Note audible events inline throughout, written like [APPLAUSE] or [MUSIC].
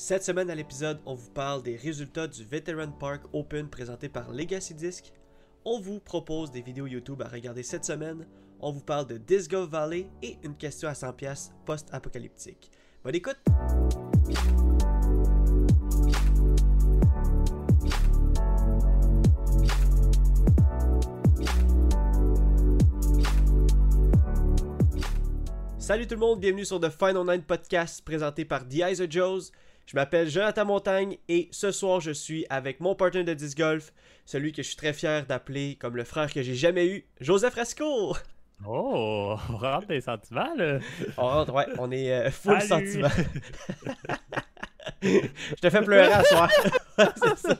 Cette semaine à l'épisode, on vous parle des résultats du Veteran Park Open présenté par Legacy Disc. On vous propose des vidéos YouTube à regarder cette semaine. On vous parle de Disc Golf Valley et une question à 100$ post-apocalyptique. Bonne écoute! Salut tout le monde, bienvenue sur The Final Nine Podcast présenté par The Eyes of Joes. Je m'appelle Jonathan Montagne et ce soir je suis avec mon partenaire de disc golf, celui que je suis très fier d'appeler comme le frère que j'ai jamais eu, Joseph Rasco. Oh, [LAUGHS] on rentre des sentiments là. On rentre, ouais, on est euh, full sentiment. [LAUGHS] je te fais pleurer à soir. [LAUGHS] C'est ça.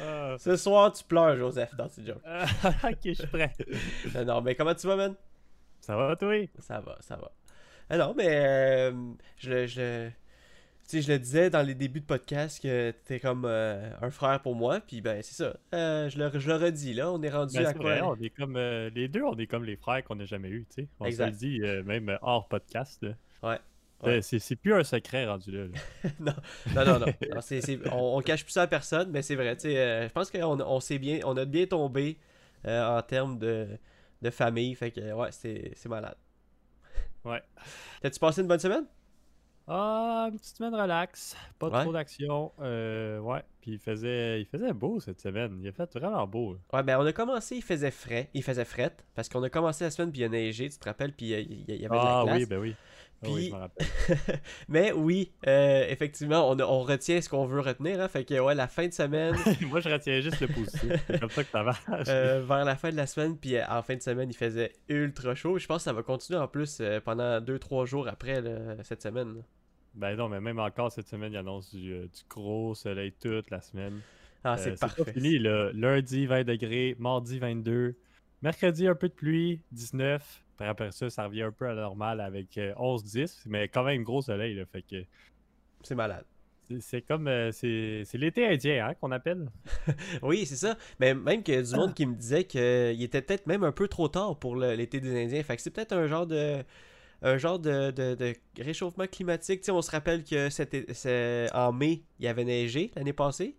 Ah. Ce soir tu pleures Joseph dans ce joke. Ah, ok, je suis prêt. Non, non, mais comment tu vas, man? Ça va, toi? Ça va, ça va. Ah non, mais euh, je, le- je, sais, je le disais dans les débuts de podcast que t'es comme euh, un frère pour moi, puis ben c'est ça. Euh, je, le, je le redis, là, on est rendu Ben, à quoi? vrai, on est comme euh, les deux, on est comme les frères qu'on n'a jamais eu, tu sais. On Exact. se le dit même hors podcast. Là. Ouais. Ouais. C'est c'est plus un secret rendu là. là. [LAUGHS] non, non, non, non. On, on cache plus ça à personne, mais c'est vrai, tu sais, je pense qu'on on s'est bien, on a bien tombé en termes de, de famille, fait que ouais, c'est c'est malade. Ouais. T'as-tu passé une bonne semaine? Ah, une petite semaine relax, pas Ouais. trop d'action. Euh, ouais, puis il faisait, il faisait beau cette semaine. Il a fait vraiment beau. Ouais, ben on a commencé, il faisait frais, il faisait fret, parce qu'on a commencé la semaine, puis il a neigé, tu te rappelles, puis il y, avait de la Ah glace. oui, ben oui. Ah oui, je rappelle. [LAUGHS] Mais oui, euh, effectivement, on, retient ce qu'on veut retenir. Hein, fait que ouais, la fin de semaine, [LAUGHS] Moi, je retiens juste le positif. C'est comme ça que ça marche. euh, vers la fin de la semaine, puis euh, en fin de semaine, il faisait ultra chaud. Je pense que ça va continuer en plus euh, pendant 2-3 jours après là, cette semaine. là. Ben non, mais même encore cette semaine, il annonce du, du gros soleil toute la semaine. Ah, c'est parfait. fini, là. Lundi, 20 degrés. Mardi, 22. Mercredi, un peu de pluie, 19. Après ça, ça revient un peu à la normale avec euh, 11-10. Mais quand même, gros soleil, là. Fait que C'est malade. c'est- comme... euh, c'est l'été indien, hein, qu'on appelle. [LAUGHS] Oui, c'est ça. Mais même qu'il y a du monde qui me disait qu'il était peut-être même un peu trop tard pour l'été des Indiens. Fait que c'est peut-être un genre de un genre de, de- de réchauffement climatique. Tu sais, on se rappelle que c'était en mai, il y avait neigé l'année passée.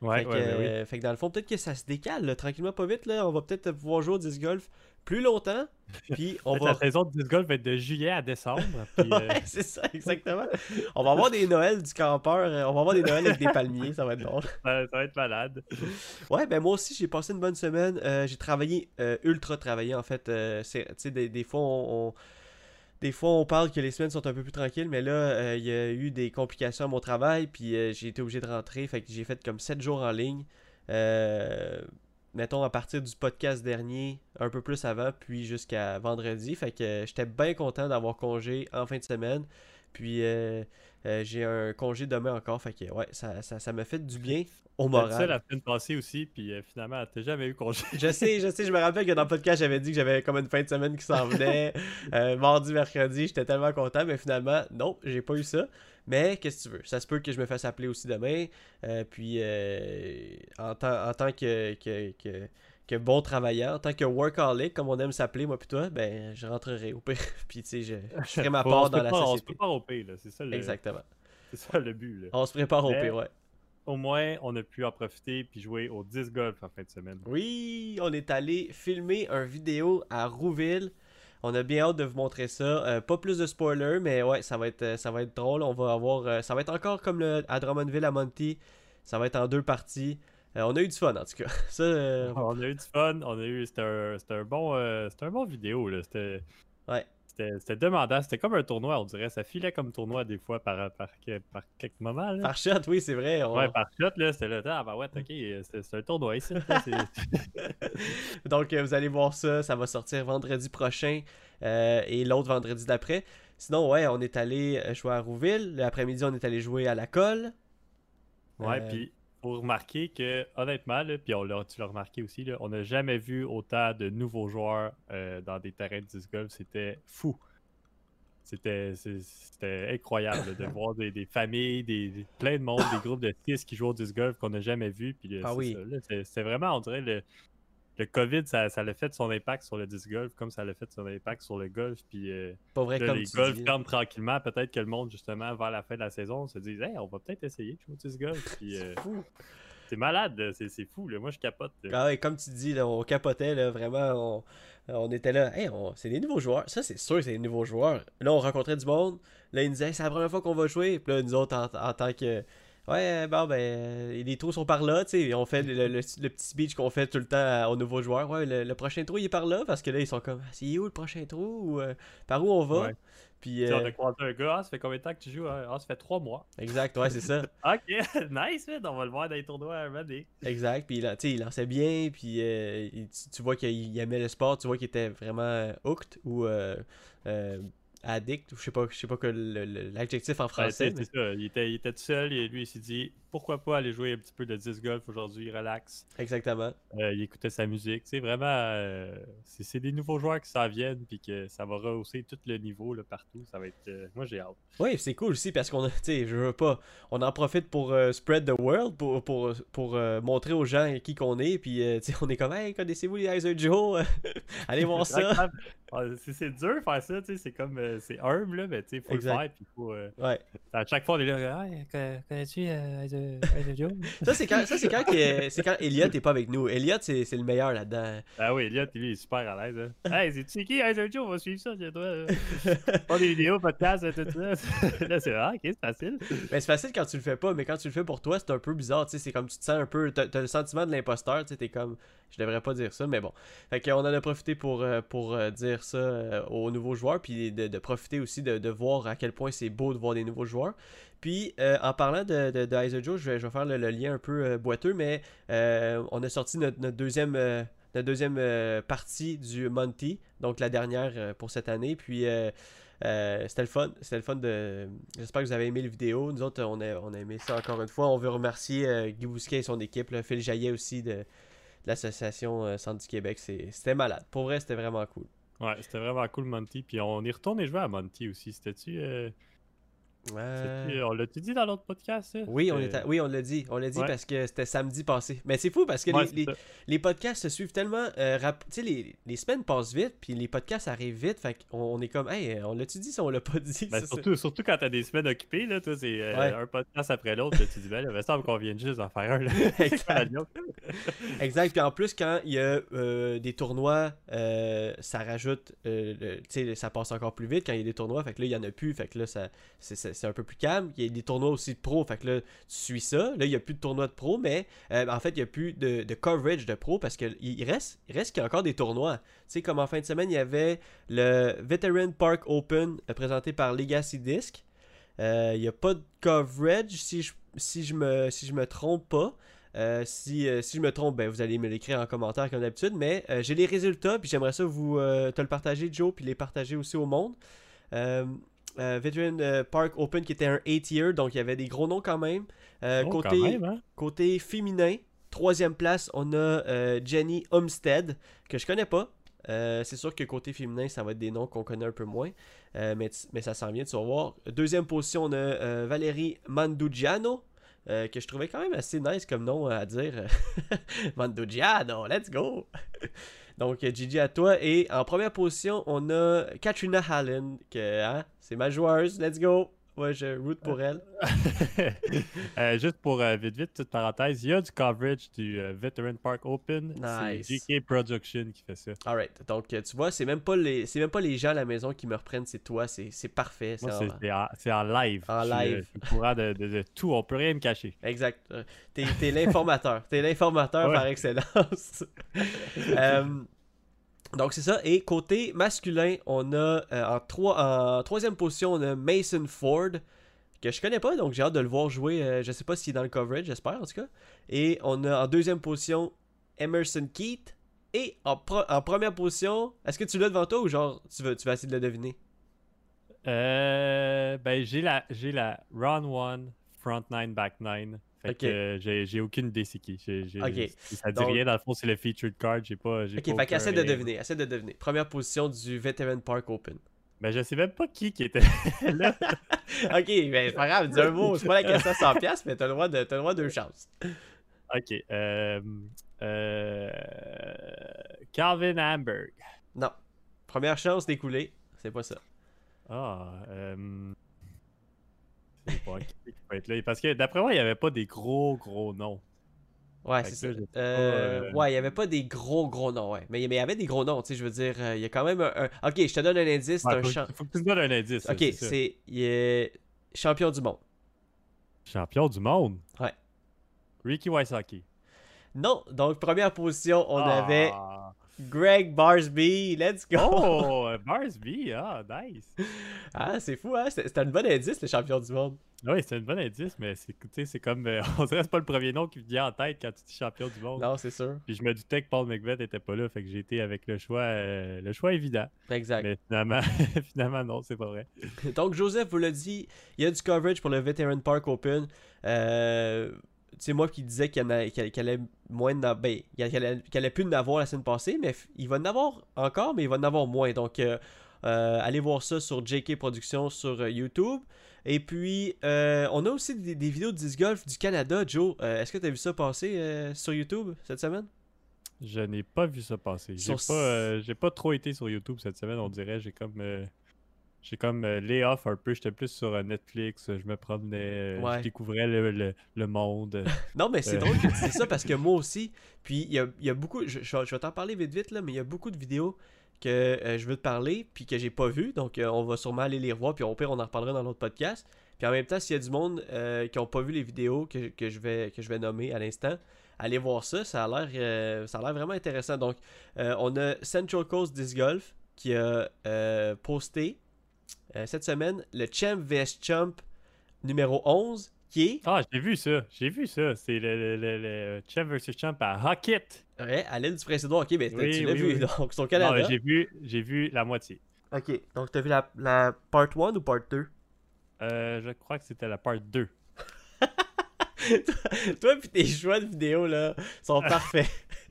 Ouais, fait, que, ouais, ben oui. euh, fait que dans le fond, peut-être que ça se décale là, tranquillement, pas vite. Là. On va peut-être pouvoir jouer au disc golf plus longtemps. Puis on va. La saison de disc golf va être de juillet à décembre. [LAUGHS] puis, euh, Ouais, c'est ça, exactement. on va avoir des Noëls du campeur. euh, On va avoir des Noëls avec des palmiers, ça va être drôle. [LAUGHS] ça, ça va être malade. Ouais, ben moi aussi, j'ai passé une bonne semaine. Euh, j'ai travaillé, euh, ultra travaillé en fait. C'est- tu sais, des, des fois, on, on- des fois, on parle que les semaines sont un peu plus tranquilles, mais là, il y a eu des complications à mon travail, puis j'ai été obligé de rentrer. Fait que j'ai fait comme 7 jours en ligne. Euh, mettons à partir du podcast dernier, un peu plus avant, puis jusqu'à vendredi. Fait que euh, j'étais bien content d'avoir congé en fin de semaine. Puis euh, euh, j'ai un congé demain encore. Fait que ouais, ça, ça, ça m'a fait du bien au dit ça moral. la semaine passée aussi, puis euh, finalement, t'as jamais eu congé? Je sais, je sais, je me rappelle que dans le podcast, j'avais dit que j'avais comme une fin de semaine qui s'en venait. [LAUGHS] Mardi, mercredi, j'étais tellement content, mais finalement, non, j'ai pas eu ça. Mais qu'est-ce que tu veux? Ça se peut que je me fasse appeler aussi demain. Euh, puis, euh, en, tant, en tant que, que, que, que bon travailleur, en tant que workaholic, comme on aime s'appeler, moi puis toi, ben, je rentrerai au pire. [LAUGHS] puis, tu sais, je, je ferai ma part dans la prépare- On se société. prépare au pire, là. C'est ça, le- Exactement. c'est ça le but, là. On se prépare au pire, ouais. Au moins, on a pu en profiter puis jouer au disc golf en fin de semaine. Oui, on est allé filmer un vidéo à Rouville. On a bien hâte de vous montrer ça. Euh, pas plus de spoilers, mais ouais, ça va être, euh, ça va être drôle. On va avoir, euh, ça va être encore comme le, à Drummondville à Monty. Ça va être en deux parties. On a eu du fun en tout cas. [LAUGHS] On a eu du fun. C'était un, un bon. euh, c'était un bon vidéo, là. C'était. Demandant. C'était comme un tournoi, on dirait. Ça filait comme tournoi des fois par, par, par, par quelques moments, là. par shot, oui, c'est vrai. on- Ouais, par shot, là. C'était là. Ah, bah ouais, ok. C'est c'est un tournoi ici. là, [LAUGHS] [LAUGHS] Donc, euh, vous allez voir ça. Ça va sortir vendredi prochain euh, et l'autre vendredi d'après. Sinon, ouais, on est allé euh, jouer à Rouville. L'après-midi, on est allé jouer à la colle. Ouais, Euh, puis faut remarquer que, honnêtement, là, puis on l'a- tu l'as remarqué aussi, là, on n'a jamais vu autant de nouveaux joueurs euh, dans des terrains de disc golf. C'était fou. C'était incroyable là, de [COUGHS] voir des, des familles, des, des- plein de monde, des groupes de 6 qui jouent au disc golf qu'on n'a jamais vu. Puis Ah oui. c'est vraiment, on dirait, le, le COVID, ça, ça l'a fait son impact sur le disc golf, comme ça l'a fait son impact sur le golf. Puis euh, Pas vrai là, comme les tu dis. ferment tranquillement. Peut-être que le monde, justement, vers la fin de la saison, se dit Hey, on va peut-être essayer de jouer au disc golf. [LAUGHS] Puis euh, Fou. c'est malade, c'est c'est fou. Là. Moi, je capote. Ah ouais, comme tu dis, là, on capotait, là, vraiment, on, on était là, hey, c'est des nouveaux joueurs, ça c'est sûr que c'est des nouveaux joueurs. Là, on rencontrait du monde, là, ils nous disaient, Hey, c'est la première fois qu'on va jouer, puis là, nous autres, en, en tant que, ouais, bon, ben, euh, les trous sont par là, tu sais, on fait le, le- le petit speech qu'on fait tout le temps à- aux nouveaux joueurs, ouais, le, le prochain trou, il est par là, parce que là, ils sont comme, c'est où le prochain trou, ou euh, par où on va, Ouais. puis, Tu sais, On euh, a croisé un gars, ah, ça fait combien de temps que tu joues Ah, ça fait trois mois. exact, ouais, c'est ça. [LAUGHS] Ok, [LAUGHS] nice, man. On va le voir dans les tournois à donné. Exact, puis là, tu sais, il lançait bien, puis euh, tu, tu vois qu'il il aimait le sport, tu vois qu'il était vraiment euh, hooked ou euh, euh, addict, ou je sais pas, je sais pas que l'adjectif en Ouais, français. c'est c'est ça. Il était, il était tout seul et lui, il s'est dit pourquoi pas aller jouer un petit peu de disc golf aujourd'hui, relax. Exactement. Euh, il écoutait sa musique. C'est vraiment. euh, c'est des nouveaux joueurs qui s'en viennent puis que ça va rehausser tout le niveau là, partout. Ça va être. euh, moi, j'ai hâte. Oui, c'est cool aussi parce qu'on a, tu sais, je veux pas, on en profite pour euh, spread the world, pour, pour, pour montrer aux gens qui qu'on est, puis tu sais, on est comme, hey, connaissez-vous les Heiser Joe? [LAUGHS] Allez voir ça. C'est- dur faire ça, tu sais. C'est comme. c'est humble, là, mais tu sais, faut Exact. le faire. Puis faut. Ouais. à chaque fois, on est là. Ah, co- connais-tu euh? Ça, c'est quand, ça, c'est quand, c'est quand Elliot est pas avec nous. Elliot, c'est c'est le meilleur là-dedans. Ah oui, Elliot, lui, il est super à l'aise. Hein. Hey, c'est tu qui, Joe? On va suivre ça, c'est toi. euh. [LAUGHS] Pas des vidéos, podcasts, tout ça. [LAUGHS] là, c'est ah, ok, c'est facile. Ben, c'est facile quand tu le fais pas, mais quand tu le fais pour toi, c'est un peu bizarre, tu sais, c'est comme tu te sens un peu, t'as t'as le sentiment de l'imposteur, tu sais, t'es comme, je devrais pas dire ça, mais bon. Fait qu'on en a profité pour, euh, pour euh, dire ça aux nouveaux joueurs, puis de, de profiter aussi de, de voir à quel point c'est beau de voir des nouveaux joueurs. Puis, euh, en parlant de, de, Joe, je vais, faire le, lien un peu euh, boiteux, mais euh, on a sorti notre, deuxième... partie du Monty, donc la dernière pour cette année. Puis c'était le fun. Le fun de. J'espère que vous avez aimé la vidéo. Nous autres, on a, aimé ça encore une fois. On veut remercier Guy Bousquet et son équipe, Phil Jaillet aussi de, l'association Centre du Québec. C'était malade. Pour vrai, c'était vraiment cool. Ouais, c'était vraiment cool, Monty. Puis on y retourne et jouer à Monty aussi. C'était-tu. Euh, On l'a-tu dit dans l'autre podcast, ça? Oui, on est à- oui, on l'a dit. On l'a dit Ouais. parce que c'était samedi passé. Mais c'est fou parce que Ouais, les, les- podcasts se suivent tellement. euh, rap- Tu sais, les, les semaines passent vite, puis les podcasts arrivent vite. Fait qu'on on est comme, hey, on l'a-tu dit si on l'a pas dit? Ben, ça. surtout, surtout quand t'as des semaines occupées, là, toi, c'est euh, Ouais. un podcast après l'autre, tu dis, ben là, il me semble qu'on vient juste d'en faire un. Là. [LAUGHS] Joke? Exact. Puis en plus, quand il y a euh, des tournois, euh, ça rajoute. tu sais, ça passe encore plus vite quand il y a des tournois. Fait que là, il y en a plus. Fait que là, ça, c'est, c'est- un peu plus calme. Il y a des tournois aussi de pro. Fait que là, tu suis ça. Là, il n'y a plus de tournois de pro. Mais euh, en fait, il n'y a plus de, coverage de pro parce qu'il il reste, il reste qu'il y a encore des tournois. Tu sais, comme en fin de semaine, il y avait le Veteran Park Open présenté par Legacy Disc. Euh, Il n'y a pas de coverage si je, si je, me, si je me trompe pas. Euh, si, si je me trompe, ben, vous allez me l'écrire en commentaire comme d'habitude. Mais j'ai les résultats, puis j'aimerais ça vous te le partager, Joe, puis les partager aussi au monde. Euh, Veteran euh, Park Open qui était un 8 year, donc il y avait des gros noms quand même. Euh, Oh, côté, quand même, hein? côté féminin, troisième place, on a Jenny Homestead, que je connais pas. C'est sûr que côté féminin, ça va être des noms qu'on connaît un peu moins. Mais, mais ça s'en vient, tu vas voir. Deuxième position, on a Valérie Mandugiano, euh, que je trouvais quand même assez nice comme nom à dire. [LAUGHS] Mandugiano, let's go! [LAUGHS] Donc, euh, Gigi à toi. Et en première position, on a Katrina Hallen, que hein, c'est ma joueuse, let's go! Ouais, je root pour elle. [LAUGHS] Euh, juste pour euh, vite, vite, petite parenthèse, il y a du coverage du euh, Veteran Park Open. Nice. C'est GK Production qui fait ça. Alright, donc tu vois, c'est même pas les même pas les gens à la maison qui me reprennent, c'est toi, c'est parfait. C'est en- en, live. En Je live. Je suis courant de, de- de tout, on peut rien me cacher. Exact. T'es t'es l'informateur. T'es l'informateur [LAUGHS] Ouais. par excellence. [LAUGHS] Euh, donc c'est ça. Et côté masculin, on a euh, en, trois, en troisième position, on a Mason Ford, que je connais pas, donc j'ai hâte de le voir jouer. Euh, je sais pas s'il est dans le coverage, j'espère en tout cas. Et on a en deuxième position Emerson Keith. Et en, première position, est-ce que tu l'as devant toi ou genre tu veux, vas essayer de le deviner? Euh, ben, j'ai la, j'ai la round 1, front 9, back 9. Fait que euh, j'ai, aucune idée c'est qui. J'ai- j'ai- Ok. Ça dit Donc- rien, dans le fond, c'est le featured card. J'ai pas. Ok, pas fait qu'essaie de deviner, essaie de deviner. Première position du Veteran Park Open. Ben, je sais même pas qui qui était [LAUGHS] là. ok, ben c'est pas grave, dis un mot. C'est pas la question à 100$, piastres, mais t'as le droit de t'as le droit de deux chances. Ok. Euh, Euh, Calvin Hamburg. Non. Première chance d'écouler, c'est pas ça. Ah, euh... C'est pas qui qui peut être là. Parce que d'après moi, il n'y avait pas des gros, gros noms. Ouais, c'est ça. Euh, euh, Ouais, il y avait pas des gros, gros noms, ouais. Mais, il y avait des gros noms, tu sais, je veux dire, euh, il y a quand même un... un- Ok, je te donne un indice, Ouais, un champ... faut que tu me donnes un indice. Ok, c'est... Il est champion du monde. Champion du monde? Ouais. Ricky Wysocki. Non, donc première position, on Ah. avait Greg Barsby, let's go! Oh, [LAUGHS] Barsby, ah, nice. Ah, c'est fou, hein? C'était c'était un bon indice, le champion du monde. Oui, c'est un bon indice, mais c'est comme. euh, [LAUGHS] on dirait que pas le premier nom qui me vient en tête quand tu dis champion du monde. Non, c'est sûr. Puis je me doutais que Paul McVeigh était pas là, fait que j'ai été avec le choix, euh, le choix évident. Exact. Mais finalement, [LAUGHS] finalement non, c'est pas vrai. Donc, Joseph vous l'a dit, il y a du coverage pour le Veteran Park Open. Euh, c'est moi qui disais qu'il allait moins de, ben, qu'il allait plus en avoir la semaine passée, mais il va en avoir encore, mais il va en avoir moins. Donc, euh, euh, allez voir ça sur JK Productions sur euh, YouTube. Et puis, euh, on a aussi des, des vidéos de disc golf du Canada. Joe, est-ce que tu as vu ça passer sur YouTube cette semaine? Je n'ai pas vu ça passer. J'ai Sur- pas, j'ai pas trop été sur YouTube cette semaine, on dirait. J'ai comme. Euh, j'ai comme euh, lay off un peu. J'étais plus sur euh, Netflix. Je me promenais. euh, Ouais. Je découvrais le, le- le monde. euh, [LAUGHS] Non, mais c'est Euh. drôle que tu dis ça parce que moi [LAUGHS] aussi, puis il y a, y a beaucoup, je, je vais- je vais t'en parler vite vite là, mais il y a beaucoup de vidéos que euh, je veux te parler puis que j'ai pas vu, donc euh, on va sûrement aller les revoir, puis au pire on en reparlera dans l'autre podcast. Puis en même temps, s'il y a du monde euh, qui ont pas vu les vidéos que, que je vais que je vais nommer à l'instant, allez voir ça, ça a l'air euh, ça a l'air vraiment intéressant. Donc euh, on a Central Coast Disc Golf qui a euh, posté euh, cette semaine le Champ vs Champ numéro 11 qui est Ah, j'ai vu ça. J'ai vu ça. C'est le, le, le, le Champ vs Champ à Hockett. Ouais, à l'île du Prince-Édouard, ok, mais Oui, tu l'as oui, vu, oui. [LAUGHS] donc c'est au Non, Canada. j'ai vu, j'ai vu la moitié. Ok, donc t'as vu la, la part 1 ou part 2 Euh, je crois que c'était la part 2. [LAUGHS] Toi pis tes choix de vidéo là sont [LAUGHS] parfaits.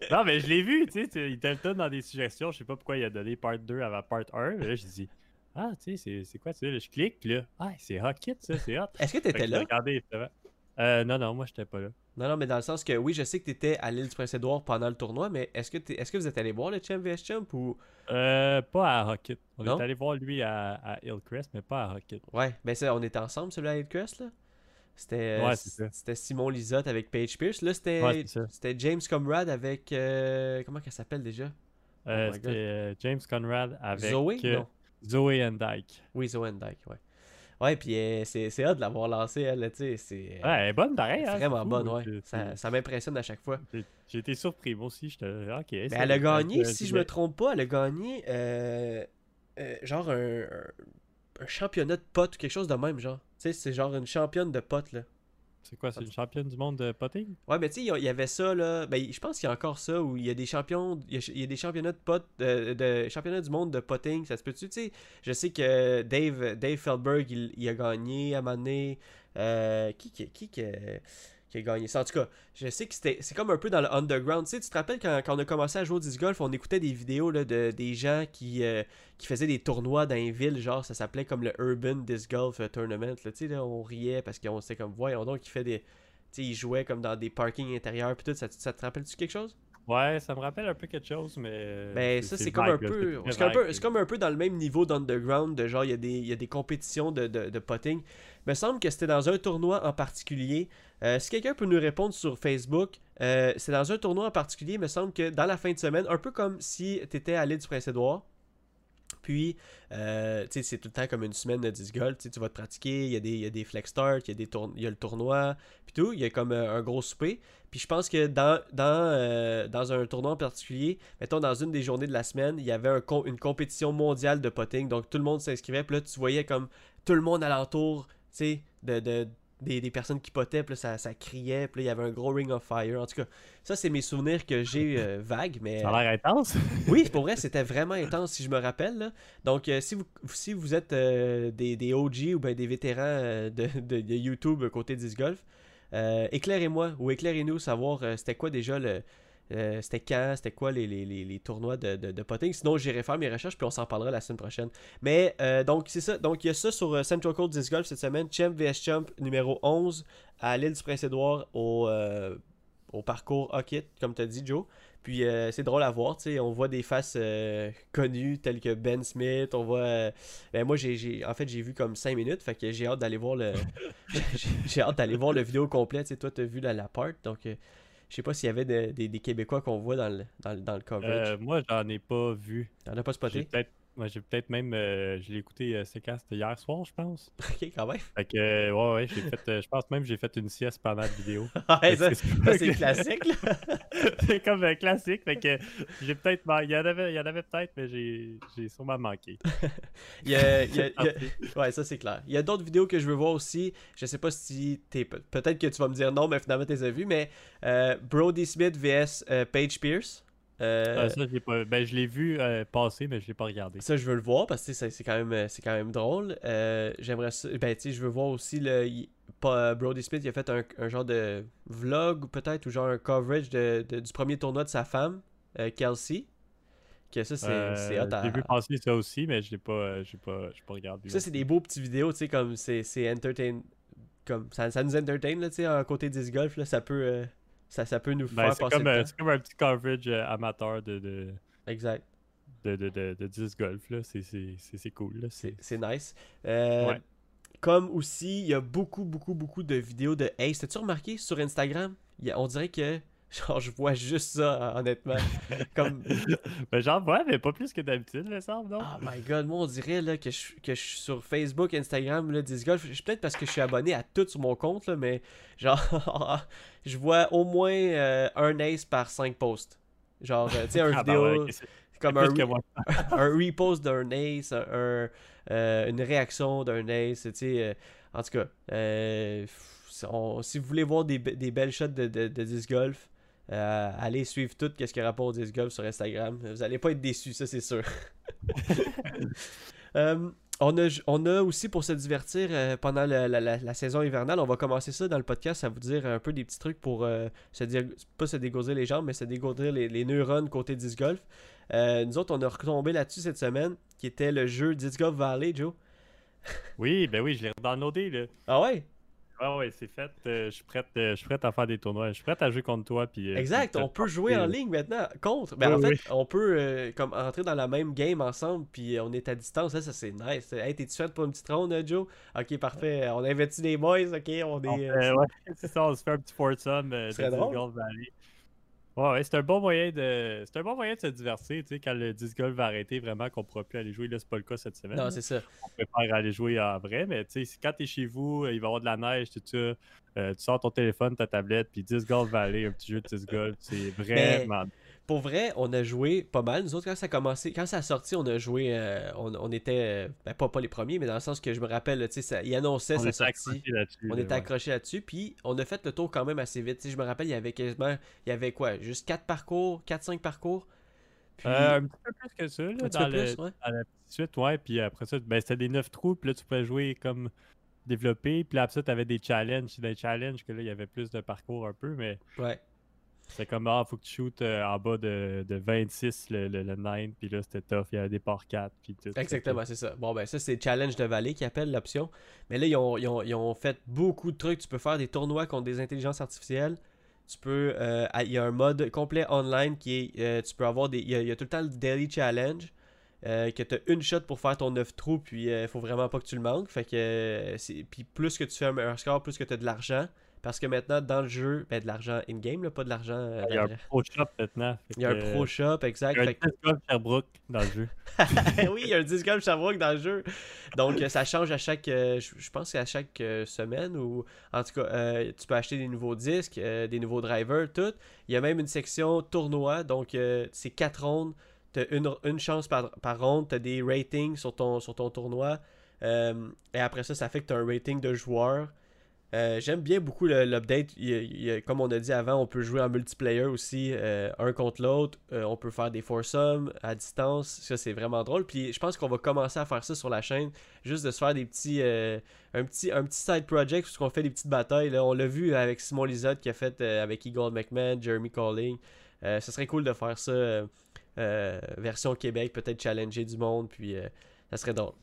Non, mais je l'ai vu, tu sais, il donne dans des suggestions. Je sais pas pourquoi il a donné part 2 avant part 1. Mais là, je dis, ah, tu sais, c'est- quoi ça? Je clique, là, ah, c'est Hockett, ça, c'est hot. [LAUGHS] Est-ce que t'étais là? Euh, non, non, moi, j'étais pas là. Non, non, mais dans le sens que oui, je sais que t'étais à l'île du Prince-Édouard pendant le tournoi, mais est-ce que, t'es- est-ce que vous êtes allé voir le Champ vs Champ ou? Euh, pas à Hockett. On Non? est allé voir lui à, à Hillcrest, mais pas à Hockett. Ouais, ben ça, on était ensemble celui à Hillcrest là. C'était Ouais, c'est ça. c'était Simon Lisotte avec Paige Pierce. Là, c'était Ouais, James Comrade avec. euh, comment qu'elle s'appelle déjà? Euh, Oh C'était euh, James Conrad avec Zoé? Non. Zoé and Dyke. Oui, Zoe Dyke, ouais. Ouais, puis euh, c'est c'est hot de l'avoir lancé, elle, tu sais. C'est Ouais, elle est bonne pareil. hein, vraiment fou, bonne, ouais. c'est- Ça, ça m'impressionne à chaque fois. J'ai j'ai été surpris, moi aussi. J'étais là, ok. Mais c'est- elle a gagné, euh, si je me trompe pas, elle a gagné euh, euh, genre un, un- un championnat de potes ou quelque chose de même, genre. Tu sais, c'est genre une championne de potes, là. C'est quoi, c'est une championne du monde de potting? Ouais, mais tu sais, il y avait ça, là. Ben, je pense qu'il y a encore ça, où il y a des champions. Il y a, il y a des championnats de potes. De, de- championnats du monde de potting, ça se peut-tu, tu sais? Je sais que Dave, Dave Feldberg, il, il a gagné à un moment donné. Euh, qui, qui, qui, qui a gagné? En tout cas, je sais que c'était c'est comme un peu dans le underground. Tu sais, tu te rappelles quand, on a commencé à jouer au disc golf, on écoutait des vidéos là, de, des gens qui, euh, qui faisaient des tournois dans les villes, genre ça s'appelait comme le Urban Disc Golf Tournament. Là, tu sais, on riait parce qu'on s'était comme, voyons donc, il fait des. Tu sais, ils jouaient comme dans des parkings intérieurs, puis tout. Ça, ça te rappelle-tu quelque chose? Ouais, ça me rappelle un peu quelque chose, mais. euh, Ben ça c'est comme un vague, peu c'est comme un peu dans le même niveau d'underground de genre il y a des il y a des compétitions de, de, de potting. Il me semble que c'était dans un tournoi en particulier. Euh, si quelqu'un peut nous répondre sur Facebook, euh, c'est dans un tournoi en particulier, il me semble que dans la fin de semaine, un peu comme si tu étais à l'île du Prince-Édouard. Puis, euh, c'est tout le temps comme une semaine de disc golf. Tu vas te pratiquer, il y a des, y a des flex starts, il y a, y a le tournoi, puis tout. Il y a comme euh, un gros souper. Puis je pense que dans, dans, euh, dans un tournoi en particulier, mettons dans une des journées de la semaine, il y avait une compétition mondiale de potting. Donc tout le monde s'inscrivait. Puis là, tu voyais comme tout le monde alentour, tu sais, de, des, des personnes qui potaient. Puis là, ça, ça criait. Puis là, il y avait un gros ring of fire. En tout cas, ça, c'est mes souvenirs que j'ai euh, [LAUGHS] vagues. Mais Ça a l'air intense. [LAUGHS] oui, pour vrai, c'était vraiment intense, si je me rappelle. là. Donc, euh, si, vous, si vous êtes euh, des, des OG ou ben des vétérans de, [LAUGHS] de- de YouTube côté disc golf, euh, éclairez-moi ou éclairez-nous savoir c'était quoi déjà le. Euh, c'était quand, c'était quoi les, les, les, tournois de, de, potting? Sinon, j'irai faire mes recherches puis on s'en parlera la semaine prochaine. Mais euh, donc, c'est ça. Donc, il y a ça sur euh, Central Coast Disc Golf cette semaine. Champ vs Champ numéro 11 à l'île du Prince-Édouard au, au parcours Hockit, comme tu as dit, Joe. Puis c'est drôle à voir, tu sais, on voit des faces connues telles que Ben Smith, on voit... ben moi, j'ai, en fait, j'ai vu comme 5 minutes, fait que j'ai hâte d'aller voir le... [LAUGHS] j'ai, hâte d'aller voir le vidéo complet, tu sais, toi, t'as vu la, la part, donc je sais pas s'il y avait de- des, des Québécois qu'on voit dans le, dans, le- dans le coverage. Euh, moi, j'en ai pas vu. T'en as pas J'ai spoté? peut-être moi, j'ai peut-être même. euh, je l'ai écouté, euh, C'était hier soir, je pense. [LAUGHS] ok, quand même. Fait que, euh, ouais, ouais, j'ai fait. euh, je pense même que j'ai fait une sieste pendant la vidéo. [LAUGHS] Ouais, ça, c'est classique, là. [LAUGHS] c'est comme un classique. Fait que j'ai peut-être. Il y en avait, il y en avait peut-être, mais j'ai j'ai sûrement manqué. Il y a- il y a- il y a- Ouais, ça c'est clair. Il y a d'autres vidéos que je veux voir aussi. Je sais pas si t'es. pe- Peut-être que tu vas me dire non, mais finalement tu les as vues. Mais euh, Brody Smith vs Paige Pierce. Euh, Ah, ça, je l'ai pas. Ben, je l'ai vu euh, passer, mais je l'ai pas regardé. ça, je veux le voir parce que c'est quand même, quand même drôle. Euh, J'aimerais ça. Ben, tu sais, je veux voir aussi le. il- Pas, Brody Smith, il a fait un, un genre de vlog, peut-être, ou genre un coverage de, de- du premier tournoi de sa femme, Kelsey. Que ça, c'est hot à- J'ai vu passer ça aussi, mais je l'ai pas, pas, pas regardé. Ça, c'est des beaux petits vidéos, tu sais, comme c'est entertain. Comme ça, ça nous entertain, là, tu sais, à côté disc golf, là, ça peut. Ça, ça peut nous Ben, faire c'est passer comme, le euh, temps. c'est comme un petit coverage euh, amateur de, de, Exact. de, de, de, de disc golf. là. C'est- C'est c'est- c'est cool. Là. C'est nice. Euh, Ouais. Comme aussi, il y a beaucoup, beaucoup, beaucoup de vidéos de Ace. T'as-tu remarqué sur Instagram a- On dirait que. Genre, je vois juste ça, honnêtement. Comme. Ben, j'en vois, mais pas plus que d'habitude, me semble, non? Oh my god, moi on dirait là, que, je, que je suis sur Facebook, Instagram, là, Disc Golf. Je- Peut-être parce que je suis abonné à tout sur mon compte, là, mais genre, [LAUGHS] je vois au moins euh, un ace par 5 posts. Genre, euh, tu sais, un Ah, ben vidéo, ouais, comme un, [LAUGHS] un repost d'un ace, un, un, euh, une réaction d'un ace, tu sais. euh, en tout cas, si on- si vous voulez voir des, des belles shots de, de, de Disc Golf, euh, allez suivre tout ce qui est rapport au Disc Golf sur Instagram. Vous allez pas être déçus, ça c'est sûr. [LAUGHS] Euh, on, a, on a aussi pour se divertir euh, pendant la, la- la- la saison hivernale, on va commencer ça dans le podcast à vous dire un peu des petits trucs pour se dire, pas se dégourdir les jambes, mais se dégourdir les, les neurones côté disc golf. Nous autres, on a retombé là-dessus cette semaine, qui était le jeu Disc Golf Valley, Joe. Oui, ben oui, je l'ai downloadé, là. Ah ouais? Ouais, ouais, c'est fait. euh, je suis prête, euh, je suis prête à faire des tournois. Je suis prête à jouer contre toi. Puis, euh, Exact, on peut jouer en ligne maintenant contre. Ben, Oui, en fait, oui. on peut euh, comme rentrer dans la même game ensemble, puis on est à distance. Ça, ça c'est nice. Hey, t'es-tu fait pour une petite ronde, Joe? Ok, parfait. On a investi des boys, ok? On On est. fait- euh, ouais, [LAUGHS] c'est ça, on se fait un petit foursome euh, de drôle. Valley. Ouais, ouais, c'est un bon moyen de c'est un bon moyen de se divertir, tu sais, quand le disc golf va arrêter vraiment qu'on pourra plus aller jouer, là c'est pas le cas cette semaine. Non, c'est ça. on préfère aller jouer en vrai, mais tu sais, quand t'es chez vous, il va y avoir de la neige, tout ça, euh, tu sors ton téléphone, ta tablette, puis Disc Golf Valley, un petit jeu de disc golf, c'est vraiment. Pour vrai, on a joué pas mal. Nous autres, quand ça a commencé, quand ça a sorti, on a joué. euh, on, on était. euh, ben, pas, pas les premiers, mais dans le sens que je me rappelle, tu sais, ça- il annonçait On sa sortie. On était accroché là-dessus, puis on a fait le tour quand même assez vite. Tu sais, je me rappelle, il y avait quasiment. Il y avait quoi Juste 4 parcours 4-5 parcours? Puis. Euh, un petit peu plus que ça, là, un petit dans, peu le, plus, ouais. dans la petite suite, ouais, puis après ça, ben, c'était des 9 trous, puis là, tu pouvais jouer comme développer, puis là, après ça, t'avais des challenges, c'est des challenges que là, il y avait plus de parcours un peu, mais Ouais. C'est comme, ah, faut que tu shootes euh, en bas de, de 26 le, le, le 9, puis là, c'était tough, il y avait des par 4, puis tout. Exactement, c'est ça. Bon, ben ça, c'est Challenge de Vallée qui appelle l'option. Mais là, ils ont, ils ont- ils ont fait beaucoup de trucs. Tu peux faire des tournois contre des intelligences artificielles. Tu peux. euh, Il y a un mode complet online qui est. euh, tu peux avoir des. Il y, a, a tout le temps le Daily Challenge. que tu as une shot pour faire ton 9 trous, puis il faut vraiment pas que tu le manques. Fait que. puis plus que tu fais un meilleur score, plus que tu as de l'argent. Parce que maintenant, dans le jeu, ben de l'argent in-game, pas de l'argent. euh, Il y a un pro shop maintenant. il y a un pro shop, exact. Il y a un Fait disc Sherbrooke dans le jeu. [LAUGHS] oui, il y a un disc Sherbrooke dans le jeu. Donc, euh, ça change à chaque. euh, je pense que c'est à chaque euh, semaine ou. En tout cas, tu peux acheter des nouveaux disques, des nouveaux drivers, tout. Il y a même une section tournoi. Donc, c'est 4 rondes. Tu as une, une chance par, par ronde. Tu as des ratings sur ton, sur ton tournoi. Et après ça, ça fait que tu as un rating de joueurs. Euh, J'aime bien beaucoup l'update. Comme on a dit avant, on peut jouer en multiplayer aussi, euh, un contre l'autre. Euh, on peut faire des foursomes à distance. Ça, c'est vraiment drôle. Puis je pense qu'on va commencer à faire ça sur la chaîne. Juste de se faire des petits. un, petit, un petit side project où on fait des petites batailles. Là. On l'a vu avec Simon Lizotte qui a fait avec Eagle McMahon, Jeremy Calling. Ce serait cool de faire ça version Québec, peut-être challenger du monde. Puis ça serait drôle.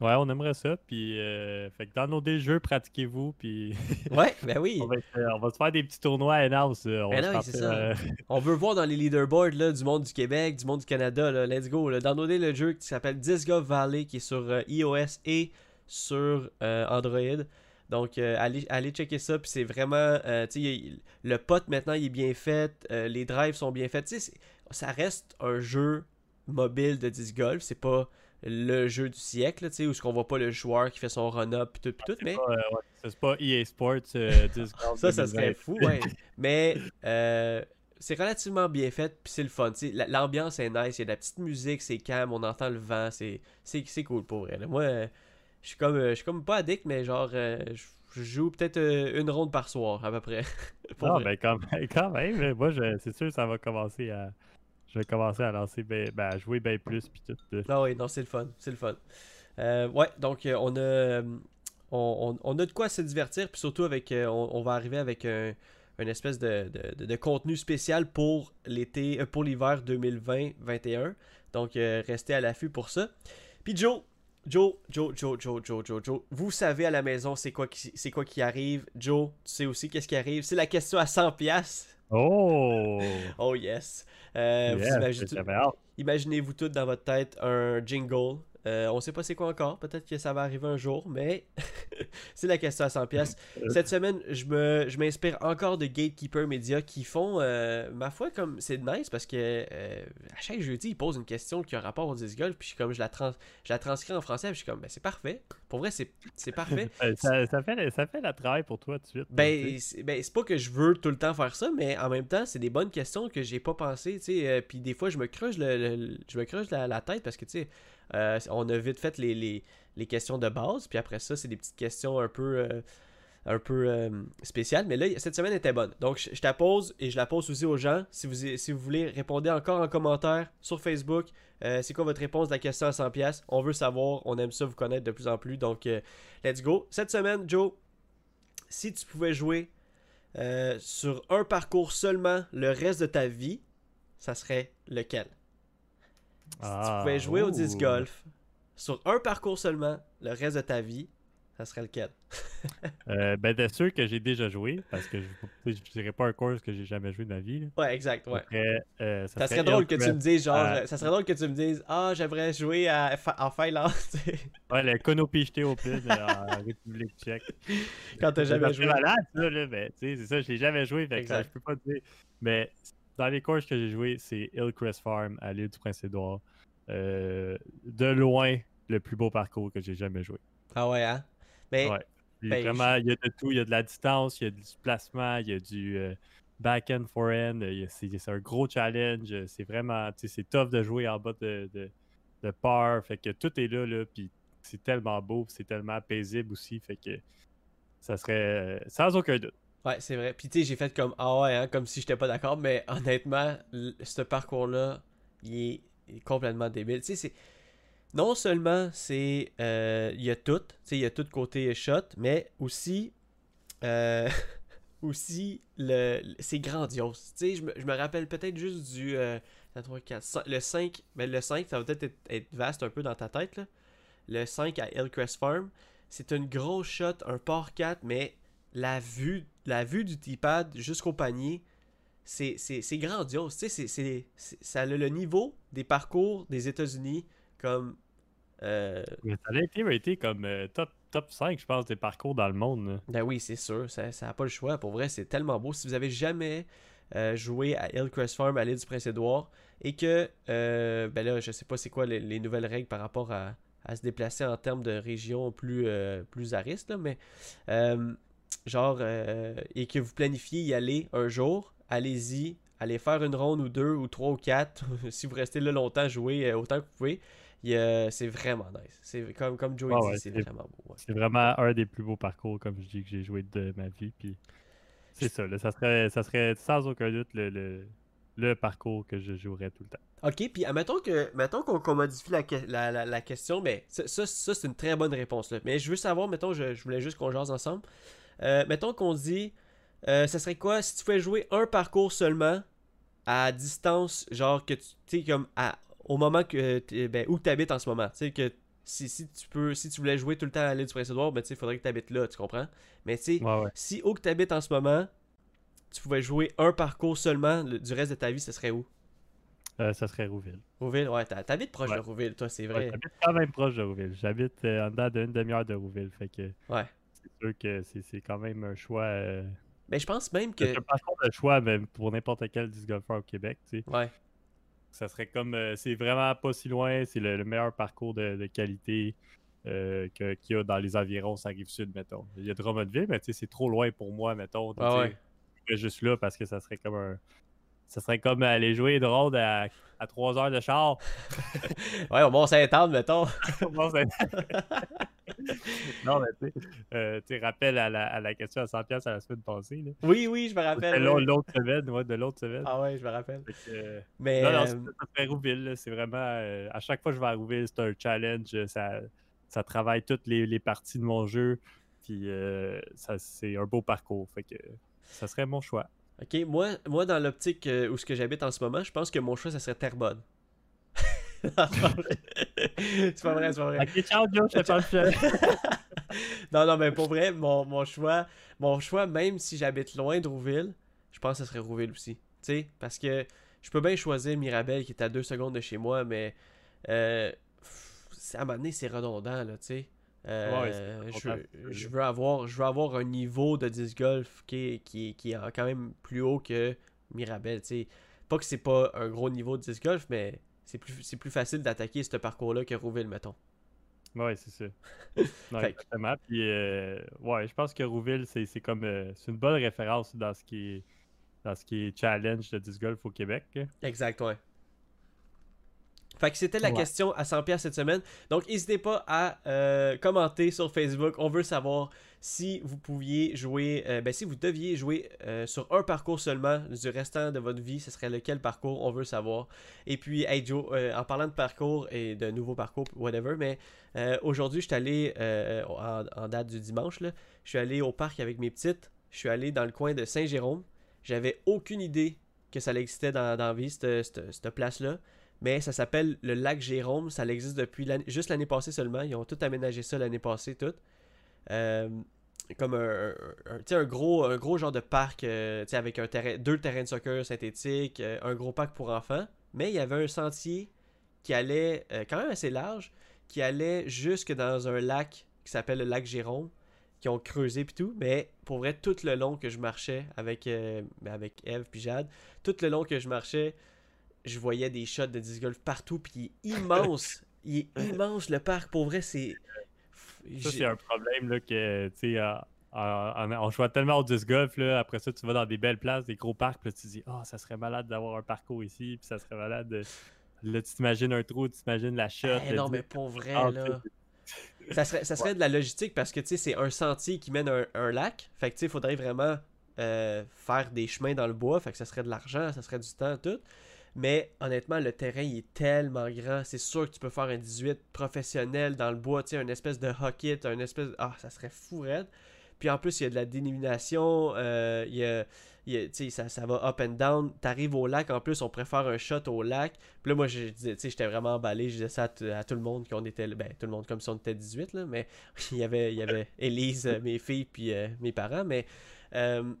Ouais, on aimerait ça. Puis, euh, fait que downloadez le jeu, pratiquez-vous. Puis, [LAUGHS] Ouais, ben oui. on, va être- euh, on va se faire des petits tournois à house On, Ben non, ça. euh, [LAUGHS] On veut voir dans les leaderboards là, du monde du Québec, du monde du Canada. Là. Let's go. Là. Downloadez le jeu qui s'appelle Disc Golf Valley qui est sur euh, iOS et sur euh, Android. Donc, euh, allez, allez checker ça. Puis c'est vraiment. euh, tu le pot maintenant, il est bien fait. euh, les drives sont bien faits. Tu sais, c'est- ça reste un jeu mobile de disc golf. C'est pas le jeu du siècle, tu sais, où ce qu'on voit pas le joueur qui fait son run-up tout, puis tout, mais pas, euh, ouais, c'est pas EA Sports euh, [LAUGHS] ça, ça 2020. serait fou, ouais. Mais euh, c'est relativement bien fait, puis c'est le fun. L'ambiance est nice, il y a de la petite musique, c'est calme, on entend le vent, c'est c'est c'est cool pour vrai. là. Moi, je suis comme, euh, je suis comme pas addict, mais genre, je joue peut-être une ronde par soir, à peu près. [LAUGHS] Non, vrai. ben quand même, [LAUGHS] quand même mais moi, je- c'est sûr que ça va commencer à. Je vais commencer à lancer, ben, ben, jouer bien plus. Puis tout. Non, oui, non, c'est le fun, c'est le fun. Euh, ouais, donc euh, on a, euh, on, a de quoi se divertir, puis surtout avec, on, va arriver avec un, espèce de, contenu spécial pour l'été, pour l'hiver 2020-21. Donc restez à l'affût pour ça. Puis Joe, Joe, Joe, Joe, Joe, Joe, Joe, Joe, vous savez à la maison c'est quoi qui, c'est quoi qui arrive. Joe, tu sais aussi qu'est-ce qui arrive. C'est la question à 100 pièces. Oh! Oh yes. Euh, vous imaginez. Imaginez-vous tout dans votre tête un jingle. Euh, on sait pas c'est quoi encore, peut-être que ça va arriver un jour, mais [LAUGHS] c'est la question à 100 pièces. Cette semaine, je me je m'inspire encore de Gatekeeper Media qui font euh, ma foi comme c'est nice parce que euh, à chaque jeudi, ils posent une question qui a rapport au disc golf puis je suis comme je la trans je la transcris en français, puis je suis comme ben c'est parfait. Pour vrai, c'est c'est parfait. [LAUGHS] Euh, ça, ça fait, ça fait la travail pour toi tout de suite. Ben, c'est ben, c'est pas que je veux tout le temps faire ça, mais en même temps, c'est des bonnes questions que j'ai pas pensé, tu sais. euh, puis des fois, je me creuse, le, le- je me creuse la, la tête parce que, tu sais, euh, on a vite fait les, questions de base, puis après ça, c'est des petites questions un peu, euh, euh, spéciales. Mais là, cette semaine était bonne. Donc, je, la pose et je la pose aussi aux gens. Si vous, si vous voulez, répondez encore en commentaire sur Facebook. C'est quoi votre réponse à la question à 100$? On veut savoir, on aime ça vous connaître de plus en plus. Donc, let's go. Cette semaine, Joe, si tu pouvais jouer sur un parcours seulement le reste de ta vie, ça serait lequel? Si tu Ah, pouvais jouer au disc golf sur un parcours seulement le reste de ta vie, ça serait lequel? [LAUGHS] Euh, ben, de sûr que j'ai déjà joué, parce que je ne dirais pas un course que j'ai jamais joué de ma vie. là. Ouais, exact, ouais. Après, euh, ça, Ça serait drôle que tu me dises, genre, à- euh, ça serait drôle que tu me dises, ah, j'aimerais jouer à, en Finlande, Ouais, le Konopi au plus en République tchèque. quand t'as jamais joué. malade, ça, là, mais tu sais, c'est ça, je l'ai jamais joué, fait que ça, je peux pas te dire. Mais dans les courses que j'ai joué, c'est Hillcrest Farm à l'île du Prince-Édouard. Euh, de loin, le plus beau parcours que j'ai jamais joué. Ah ouais, hein? Mais, Ouais. Ben, vraiment, il y a de tout. Il y a de la distance, il y a du placement, il y a du euh, back-end, forehand. il y a- C'est un gros challenge. C'est vraiment, tu sais, c'est tough de jouer en bas de, de, de par. Fait que tout est là, là. Puis c'est tellement beau, c'est tellement paisible aussi. Fait que ça serait euh, sans aucun doute. Ouais, c'est vrai. Puis tu sais, j'ai fait comme ah ouais, hein, comme si j'étais pas d'accord, mais honnêtement, ce parcours-là, il est, complètement débile. Tu sais, c'est non seulement c'est euh, il y a tout, tu sais, il y a tout côté shot, mais aussi euh, [LAUGHS] aussi le c'est grandiose. Tu sais, je me, je me rappelle peut-être juste du euh, 1, 3, 4, 5, le 5, mais le 5, ça va peut-être être, vaste un peu dans ta tête là. Le 5 à Hillcrest Farm, c'est une grosse shot, un par 4, mais la vue, la vue du T-pad jusqu'au panier, c'est, grandiose. Tu sais, c'est, ça a le niveau des parcours des États-Unis comme. euh, Mais ça a été comme euh, top, top 5, je pense, des parcours dans le monde. là. ben oui, c'est sûr, ça n'a pas le choix. Pour vrai, c'est tellement beau. Si vous avez jamais euh, joué à Hillcrest Farm à l'île du Prince-Édouard et que, ben là, je sais pas c'est quoi les, les nouvelles règles par rapport à, à se déplacer en termes de région plus, euh, plus à risque, là, mais euh, genre, euh, et que vous planifiez y aller un jour, allez-y, allez faire une ronde ou deux ou trois ou quatre. [LAUGHS] si vous restez là longtemps, jouez euh, autant que vous pouvez. C'est vraiment nice. C'est comme, comme Joey Ah ouais, c'est c'est- vraiment beau. ouais. C'est vraiment un des plus beaux parcours, comme je dis, que j'ai joué de ma vie. Puis c'est ça, là, ça, serait, ça serait sans aucun doute le, le, le parcours que je jouerais tout le temps. Ok, puis admettons que mettons qu'on modifie la, la, la- la question, mais ça, ça, ça, c'est une très bonne réponse. Là. Mais je veux savoir, mettons, je, je voulais juste qu'on jase ensemble. Euh, mettons qu'on dit, euh, ça serait quoi si tu pouvais jouer un parcours seulement à distance, genre que tu sais, comme à, au moment que ben, où tu habites en ce moment. Tu sais, que si, si tu peux si tu voulais jouer tout le temps à l'île du Prince-Édouard, ben tu sais, il faudrait que tu habites là, tu comprends? Mais tu sais, Ouais, ouais. si où que tu habites en ce moment, tu pouvais jouer un parcours seulement le- du reste de ta vie, ce serait où? Euh, ça serait Rouville. Rouville, ouais, t'ha- t'habites proche Ouais. de Rouville, toi, c'est Ouais, vrai. J'habite quand même proche de Rouville. J'habite euh, en dedans d'une demi-heure de Rouville. Fait que Ouais. C'est sûr que c'est quand même un choix. euh, Mais je pense même que. C'est un parcours de choix, même pour n'importe quel disc golfeur au Québec. tu sais. Ouais. Ça serait comme. euh, c'est vraiment pas si loin. C'est le, le meilleur parcours de, de qualité euh, que- qu'il y a dans les environs, ça rive sud, mettons. Il y a Drummondville, mais tu sais, c'est trop loin pour moi, mettons. Ah ouais. je serais juste là parce que ça serait comme un. Ça serait comme aller jouer une ronde à, à 3 heures de char. [LAUGHS] Ouais, au Mont-Saint-Anne, mettons. [LAUGHS] Bon, c'est- non, mais tu sais, euh, tu sais, rappel à la, à la question à 100$ à la semaine passée. là. Oui, oui, je me rappelle. oui. l'autre semaine, ouais, de l'autre semaine. Ah ouais, je me rappelle. Euh, Mais. non, non, euh, c'est Rouville. C'est vraiment. euh, à chaque fois que je vais à Rouville, c'est un challenge. Ça, ça travaille toutes les, les parties de mon jeu. Puis ça, c'est un beau parcours. Fait que ça serait mon choix. Ok, moi, moi dans l'optique euh, où ce que j'habite en ce moment, je pense que mon choix, ça serait Terrebonne. [LAUGHS] C'est pas vrai. c'est pas vrai. Ok, ciao, Joe, je te parle plus. [LAUGHS] non, non, mais pour vrai, mon, mon choix, mon choix, même si j'habite loin de Rouville, je pense que ce serait Rouville aussi. Tu sais, parce que je peux bien choisir Mirabel qui est à deux secondes de chez moi, mais euh, à un moment donné, c'est redondant, là, tu sais. Euh, Ouais, je, veux avoir, je veux avoir un niveau de disc golf qui est, qui, qui est quand même plus haut que Mirabel, tu sais. Pas que c'est pas un gros niveau de disc golf, mais c'est plus, c'est plus facile d'attaquer ce parcours-là que Rouville, mettons. Ouais, c'est ça. [LAUGHS] Non, exactement. Puis, euh, ouais, je pense que Rouville, c'est c'est comme. euh, c'est une bonne référence dans ce qui est, dans ce qui est challenge de disc golf au Québec. là. Exact, ouais. Fait que c'était la Ouais. question à 100$ cette semaine. Donc, n'hésitez pas à euh, commenter sur Facebook. On veut savoir si vous pouviez jouer, euh, ben, si vous deviez jouer euh, sur un parcours seulement du restant de votre vie, ce serait lequel parcours? On veut savoir. Et puis, hey Joe, en parlant de parcours et de nouveaux parcours, whatever, mais aujourd'hui, je suis allé, en, en date du dimanche, là, je suis allé au parc avec mes petites. Je suis allé dans le coin de Saint-Jérôme. J'avais aucune idée que ça existait dans, dans la vie, cette, cette- cette place-là. Mais ça s'appelle le lac Jérôme. Ça existe depuis juste l'année passée seulement. Ils ont tout aménagé ça l'année passée, tout. Euh, comme un, un- gros, un gros genre de parc euh, avec un terrain, deux terrains de soccer synthétiques, euh, un gros parc pour enfants. Mais il y avait un sentier qui allait quand même assez large, qui allait jusque dans un lac qui s'appelle le lac Jérôme, qui ont creusé puis tout. Mais pour vrai, tout le long que je marchais avec, avec Eve puis Jade, tout le long que je marchais, je voyais des shots de disc golf partout, puis il est immense. [LAUGHS] il est immense le parc, pour vrai, c'est. Ça, c'est un problème là, que, tu sais, en- en- en- on joue tellement au disc golf, là, après ça, tu vas dans des belles places, des gros parcs, puis là, tu te dis, ah, ça serait malade d'avoir un parcours ici, puis ça serait malade de. Là, tu t'imagines un trou, tu t'imagines la shot. Eh non, mais pour vrai, Ah, là. Ça serait, ça serait de la logistique parce que, tu sais, c'est un sentier qui mène à un, un lac. Fait que, tu sais, il faudrait vraiment euh, faire des chemins dans le bois. Fait que ça serait de l'argent, ça serait du temps, tout. Mais honnêtement, le terrain, il est tellement grand. C'est sûr que tu peux faire un 18 professionnel dans le bois, tu sais, un espèce de hockey, un espèce. Ah, ça serait fou, raide. Puis en plus, il y a de la dénomination, euh, il y a, ça, ça va up and down. T'arrives au lac, en plus, on préfère un shot au lac. Puis là, moi, je disais, j'étais vraiment emballé. Je disais ça à, tout le monde qu'on était, ben, tout le monde comme si on était 18, là. Mais [LAUGHS] il y avait, il euh, mes filles, puis euh, mes parents. Mais, euh,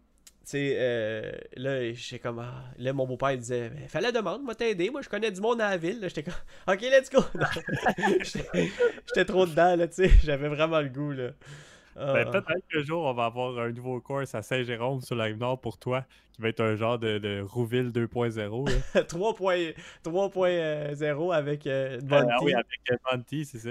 sais, euh, là, j'étais comme, ah, là, mon beau-père, il disait, ben, fallait demande, moi t'aider. Moi, je connais du monde à la ville. J'étais comme, [LAUGHS] ok, let's go. [LAUGHS] J'étais trop dedans, là, tu sais. J'avais vraiment le goût, là. Ben, Ah. peut-être qu'un jour, on va avoir un nouveau course à Saint-Jérôme sur la rive nord pour toi, qui va être un genre de, de Rouville 2.0. là. [LAUGHS] 3.0 3.0 avec euh, Ah, ah oui, avec euh, Monty, c'est ça.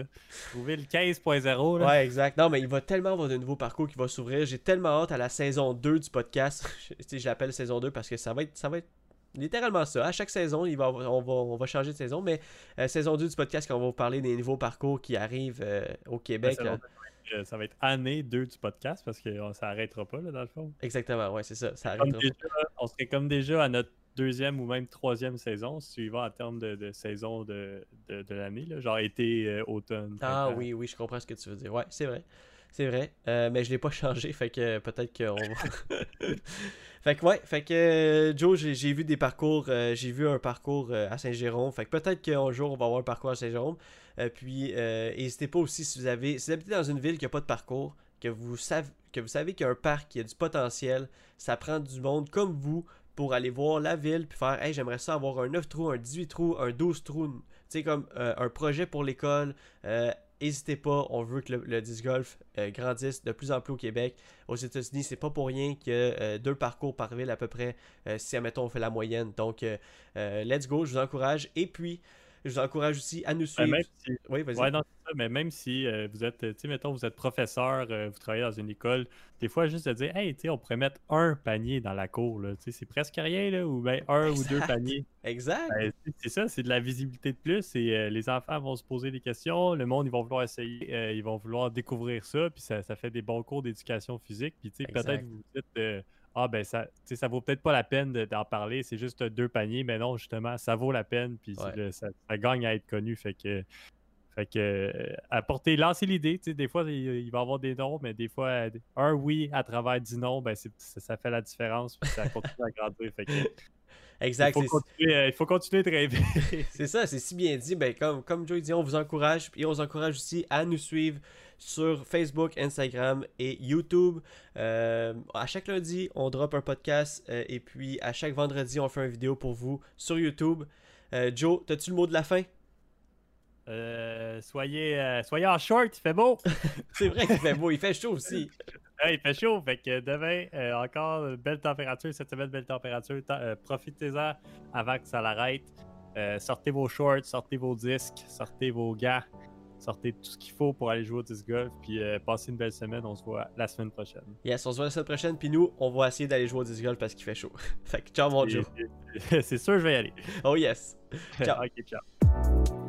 Rouville 15.0. là. Ouais, exact. Non, mais il va tellement avoir de nouveaux parcours qui vont s'ouvrir. J'ai tellement hâte à la saison 2 du podcast. [LAUGHS] Je, l'appelle saison 2 parce que ça va être, ça va être littéralement ça. À chaque saison, il va, on, va, on va changer de saison. Mais euh, saison 2 du podcast, quand on va vous parler des nouveaux parcours qui arrivent euh, au Québec. Être, ça va être année 2 du podcast parce que euh, ça arrêtera pas, là, dans le fond. Exactement, ouais, c'est ça. On serait comme déjà à notre deuxième ou même troisième saison, suivant en termes de, de saison de, de, de l'année, genre été, euh, automne. Ah oui, oui, je comprends ce que tu veux dire. Ouais, c'est vrai. C'est vrai, euh, mais je l'ai pas [LAUGHS] changé, fait que peut-être qu'on va. [LAUGHS] fait que ouais, fait que euh, Joe, j'ai vu des parcours, euh, j'ai vu un parcours à Saint-Jérôme, fait que peut-être qu'un jour on va avoir un parcours à Saint-Jérôme. puis n'hésitez pas aussi si vous avez, si vous habitez dans une ville qui n'a pas de parcours, que vous savez que vous savez qu'il y a un parc qui a du potentiel, ça prend du monde comme vous pour aller voir la ville puis faire hey j'aimerais ça avoir un 9 trous, un 18 trous, un 12 trous, tu sais comme un projet pour l'école, N'hésitez pas, on veut que le, disc golf euh, grandisse de plus en plus au Québec. Aux États-Unis, c'est pas pour rien a euh, deux parcours par ville à peu près, euh, si admettons on fait la moyenne. Donc, let's go, je vous encourage. Et puis, je vous encourage aussi à nous suivre. Oui, vas-y. non, mais même si euh, vous êtes, tu sais, mettons, vous êtes professeur, euh, vous travaillez dans une école, des fois, juste de dire, hey, tu sais, on pourrait mettre un panier dans la cour, là, tu sais, c'est presque rien, là, ou bien un ou deux paniers. Exact. Ben, c'est ça, c'est de la visibilité de plus, et euh, les enfants vont se poser des questions, le monde, ils vont vouloir essayer, ils vont vouloir découvrir ça, puis ça, ça fait des bons cours d'éducation physique, puis tu sais, peut-être vous dites ah ben ça, ça vaut peut-être pas la peine d'en parler, c'est juste deux paniers, mais non, justement, ça vaut la peine, puis ça, gagne à être connu. Fait que, fait que euh, apporter, lancer l'idée, des fois il, va y avoir des noms, mais des fois un oui à travers dix noms, ben ça, fait la différence, puis ça continue à grandir. Fait que, Exact. Il faut, continuer, euh, il faut continuer de rêver. [LAUGHS] c'est ça, c'est si bien dit. Ben, comme, comme Joe dit, on vous encourage. Et on vous encourage aussi à nous suivre sur Facebook, Instagram et YouTube. Euh, à chaque lundi, on drop un podcast euh, et puis à chaque vendredi, on fait une vidéo pour vous sur YouTube. Joe, as-tu le mot de la fin? Soyez, soyez en short, il fait beau. [LAUGHS] c'est vrai qu'il fait beau, il fait chaud aussi. il fait chaud, fait que demain, encore belle température, cette semaine, belle température. Profitez-en avant que ça l'arrête. sortez vos shorts, sortez vos disques, sortez vos gars sortez tout ce qu'il faut pour aller jouer au disc golf, puis euh, passez une belle semaine. On se voit la semaine prochaine. Yes, on se voit la semaine prochaine, puis nous, on va essayer d'aller jouer au disc golf parce qu'il fait chaud. [LAUGHS] fait que ciao, mon Joe. C'est sûr, je vais y aller. Oh yes. [LAUGHS] Ciao. ok, ciao.